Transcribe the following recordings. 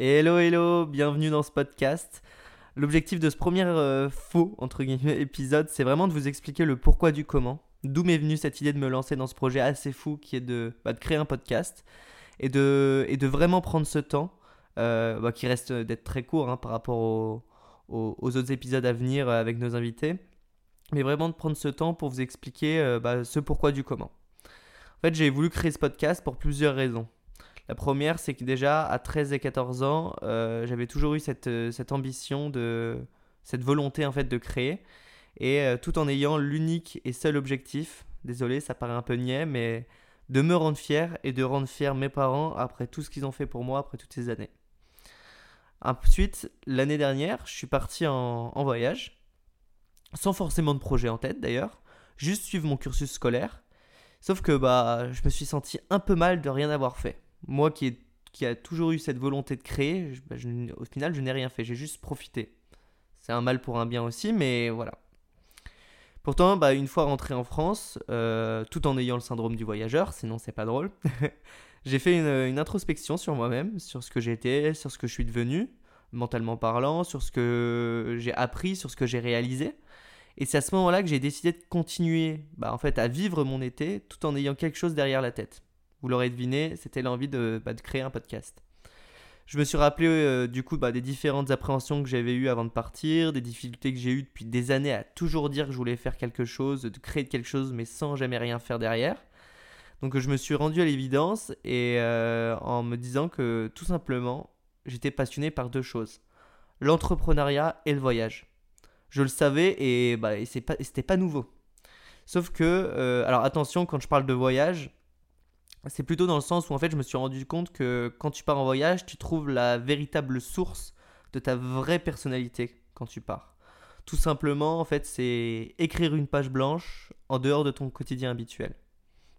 Hello, hello, bienvenue dans ce podcast. L'objectif de ce premier euh, faux, entre guillemets, épisode, c'est vraiment de vous expliquer le pourquoi du comment. D'où m'est venue cette idée de me lancer dans ce projet assez fou qui est de, bah, créer un podcast et de, vraiment prendre ce temps, euh, bah, qui reste d'être très court hein, par rapport aux, autres épisodes à venir avec nos invités, mais vraiment de prendre ce temps pour vous expliquer euh, bah, ce pourquoi du comment. En fait, j'ai voulu créer ce podcast pour plusieurs raisons. La première, c'est que déjà à 13 et 14 ans, euh, j'avais toujours eu cette, euh, cette, ambition, de, cette volonté en fait de créer, et euh, tout en ayant l'unique et seul objectif, désolé, ça paraît un peu niais, mais de me rendre fier et de rendre fier mes parents après tout ce qu'ils ont fait pour moi après toutes ces années. Ensuite, l'année dernière, je suis parti en, en voyage, sans forcément de projet en tête d'ailleurs, juste suivre mon cursus scolaire. Sauf que bah, je me suis senti un peu mal de rien avoir fait moi qui, qui a toujours eu cette volonté de créer, bah, au final, je n'ai rien fait, j'ai juste profité. C'est un mal pour un bien aussi, mais voilà. Pourtant, bah, une fois rentré en France, euh, tout en ayant le syndrome du voyageur, sinon c'est pas drôle, j'ai fait une, introspection sur moi-même, sur ce que j'étais, sur ce que je suis devenu, mentalement parlant, sur ce que j'ai appris, sur ce que j'ai réalisé. Et c'est à ce moment-là que j'ai décidé de continuer bah, en fait, à vivre mon été tout en ayant quelque chose derrière la tête. Vous l'aurez deviné, c'était l'envie de, bah, de, créer un podcast. Je me suis rappelé euh, du coup bah, des différentes appréhensions que j'avais eues avant de partir, des difficultés que j'ai eues depuis des années à toujours dire que je voulais faire quelque chose, de créer quelque chose, mais sans jamais rien faire derrière. Donc je me suis rendu à l'évidence et euh, en me disant que tout simplement, j'étais passionné par deux choses l'entrepreneuriat et le voyage. Je le savais et, bah, et c'était pas, nouveau. Sauf que, euh, alors attention, quand je parle de voyage, c'est plutôt dans le sens où en fait je me suis rendu compte que quand tu pars en voyage, tu trouves la véritable source de ta vraie personnalité quand tu pars. Tout simplement, en fait, c'est écrire une page blanche en dehors de ton quotidien habituel.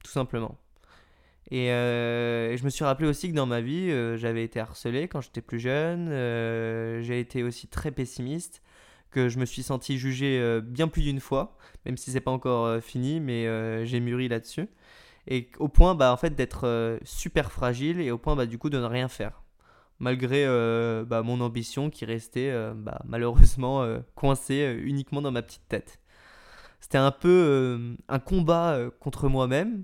Tout simplement. Et, euh, je me suis rappelé aussi que dans ma vie, euh, j'avais été harcelé quand j'étais plus jeune. Euh, j'ai été aussi très pessimiste, que je me suis senti jugé bien plus d'une fois, même si c'est pas encore fini, mais j'ai mûri là-dessus et au point bah, en fait d'être euh, super fragile et au point bah, du coup de ne rien faire. Malgré euh, bah, mon ambition qui restait euh, bah, malheureusement coincée uniquement dans ma petite tête. C'était un peu un combat contre moi-même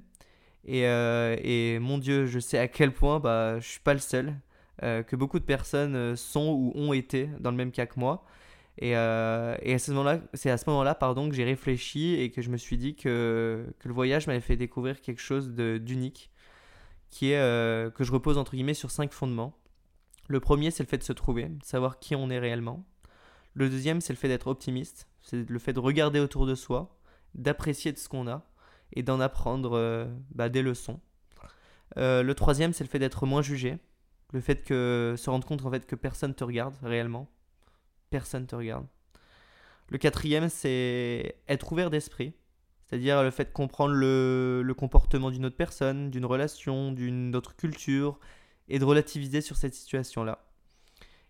et, et, mon dieu je sais à quel point bah, je suis pas le seul que beaucoup de personnes sont ou ont été dans le même cas que moi et, euh, et à ce moment-là, c'est à ce moment-là, pardon, que j'ai réfléchi et que je me suis dit que, que le voyage m'avait fait découvrir quelque chose d'unique, qui est euh, que je repose entre guillemets sur cinq fondements. Le premier, c'est le fait de se trouver, de savoir qui on est réellement. Le deuxième, c'est le fait d'être optimiste, c'est le fait de regarder autour de soi, d'apprécier de ce qu'on a et d'en apprendre euh, bah, des leçons. le troisième, c'est le fait d'être moins jugé, le fait que se rendre compte en fait que personne te regarde réellement personne te regarde. Le quatrième, c'est être ouvert d'esprit, c'est-à-dire le fait de comprendre le, comportement d'une autre personne, d'une relation, d'une autre culture, et de relativiser sur cette situation-là.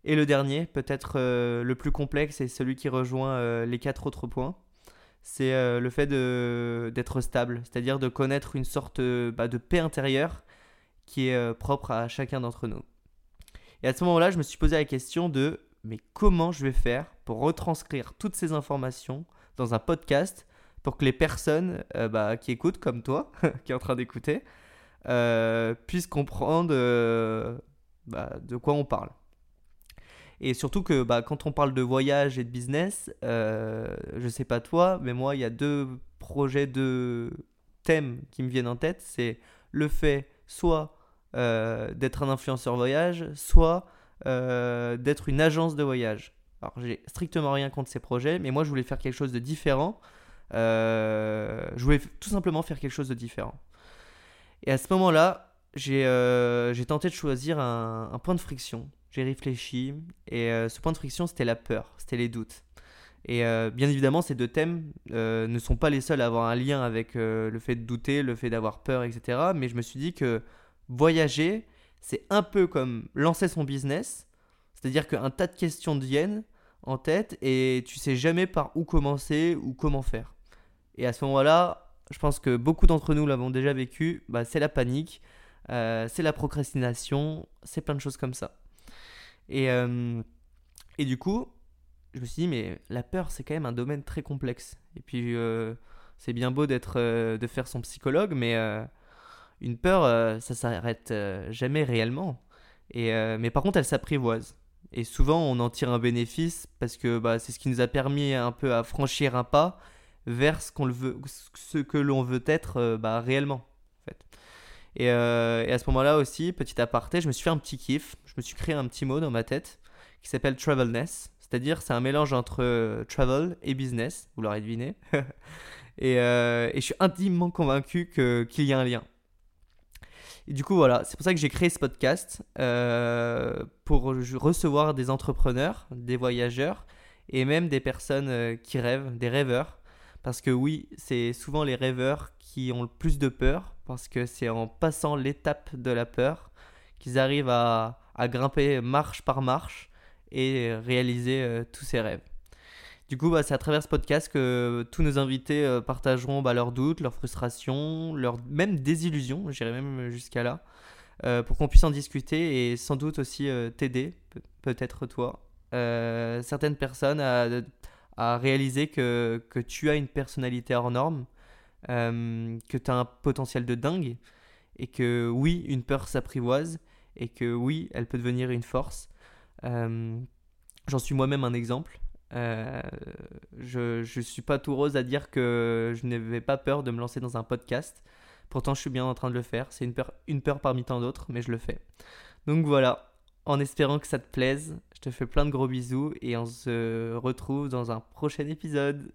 Et le dernier, peut-être euh, le plus complexe et celui qui rejoint euh, les quatre autres points, c'est euh, le fait d'être stable, c'est-à-dire de connaître une sorte bah, de paix intérieure qui est propre à chacun d'entre nous. Et à ce moment-là, je me suis posé la question de mais comment je vais faire pour retranscrire toutes ces informations dans un podcast pour que les personnes euh, bah, qui écoutent, comme toi, qui est en train d'écouter, euh, puissent comprendre euh, bah, de quoi on parle. Et surtout que bah, quand on parle de voyage et de business, je sais pas toi, mais moi, il y a deux projets, deux thèmes qui me viennent en tête. C'est le fait soit d'être un influenceur voyage, soit euh, d'être une agence de voyage. Alors, j'ai strictement rien contre ces projets, mais moi, je voulais faire quelque chose de différent. Euh, je voulais tout simplement faire quelque chose de différent. Et à ce moment-là, j'ai euh, tenté de choisir un, un point de friction. J'ai réfléchi, et ce point de friction, c'était la peur, c'était les doutes. Et bien évidemment, ces deux thèmes ne sont pas les seuls à avoir un lien avec le fait de douter, le fait d'avoir peur, etc. Mais je me suis dit que voyager, c'est un peu comme lancer son business, c'est-à-dire qu'un tas de questions viennent en tête et tu sais jamais par où commencer ou comment faire. Et à ce moment-là, je pense que beaucoup d'entre nous l'avons déjà vécu, bah, c'est la panique, euh, c'est la procrastination, c'est plein de choses comme ça. Et, et du coup, je me suis dit, mais la peur, c'est quand même un domaine très complexe. Et puis, c'est bien beau d'être, de faire son psychologue, mais une peur, ça s'arrête jamais réellement. Et, mais par contre, elle s'apprivoise. Et souvent, on en tire un bénéfice parce que bah, c'est ce qui nous a permis un peu à franchir un pas vers ce, veut, ce que l'on veut être euh, bah, réellement. Euh, et, à ce moment-là aussi, petit aparté, je me suis fait un petit kiff. Je me suis créé un petit mot dans ma tête qui s'appelle travelness. C'est-à-dire, c'est un mélange entre euh, travel et business, vous l'aurez deviné. et, je suis intimement convaincu qu'il y a un lien. Du coup, voilà, c'est pour ça que j'ai créé ce podcast pour recevoir des entrepreneurs, des voyageurs et même des personnes qui rêvent, des rêveurs, parce que oui, c'est souvent les rêveurs qui ont le plus de peur, parce que c'est en passant l'étape de la peur qu'ils arrivent à, grimper marche par marche et réaliser euh, tous ces rêves. Du coup, bah, c'est à travers ce podcast que tous nos invités euh, partageront bah, leurs doutes, leurs frustrations, leurs même désillusions, j'irai même jusqu'à là, euh, pour qu'on puisse en discuter et sans doute aussi t'aider, peut-être toi, certaines personnes à réaliser que, que, tu as une personnalité hors norme, euh, que tu as un potentiel de dingue, et que oui, une peur s'apprivoise, et que oui, elle peut devenir une force. Euh, j'en suis moi-même un exemple. Euh, je ne suis pas tout rose à dire que je n'avais pas peur de me lancer dans un podcast. Pourtant, je suis bien en train de le faire. C'est une peur, une peur parmi tant d'autres, mais je le fais. Donc voilà, en espérant que ça te plaise. Je te fais plein de gros bisous et on se retrouve dans un prochain épisode.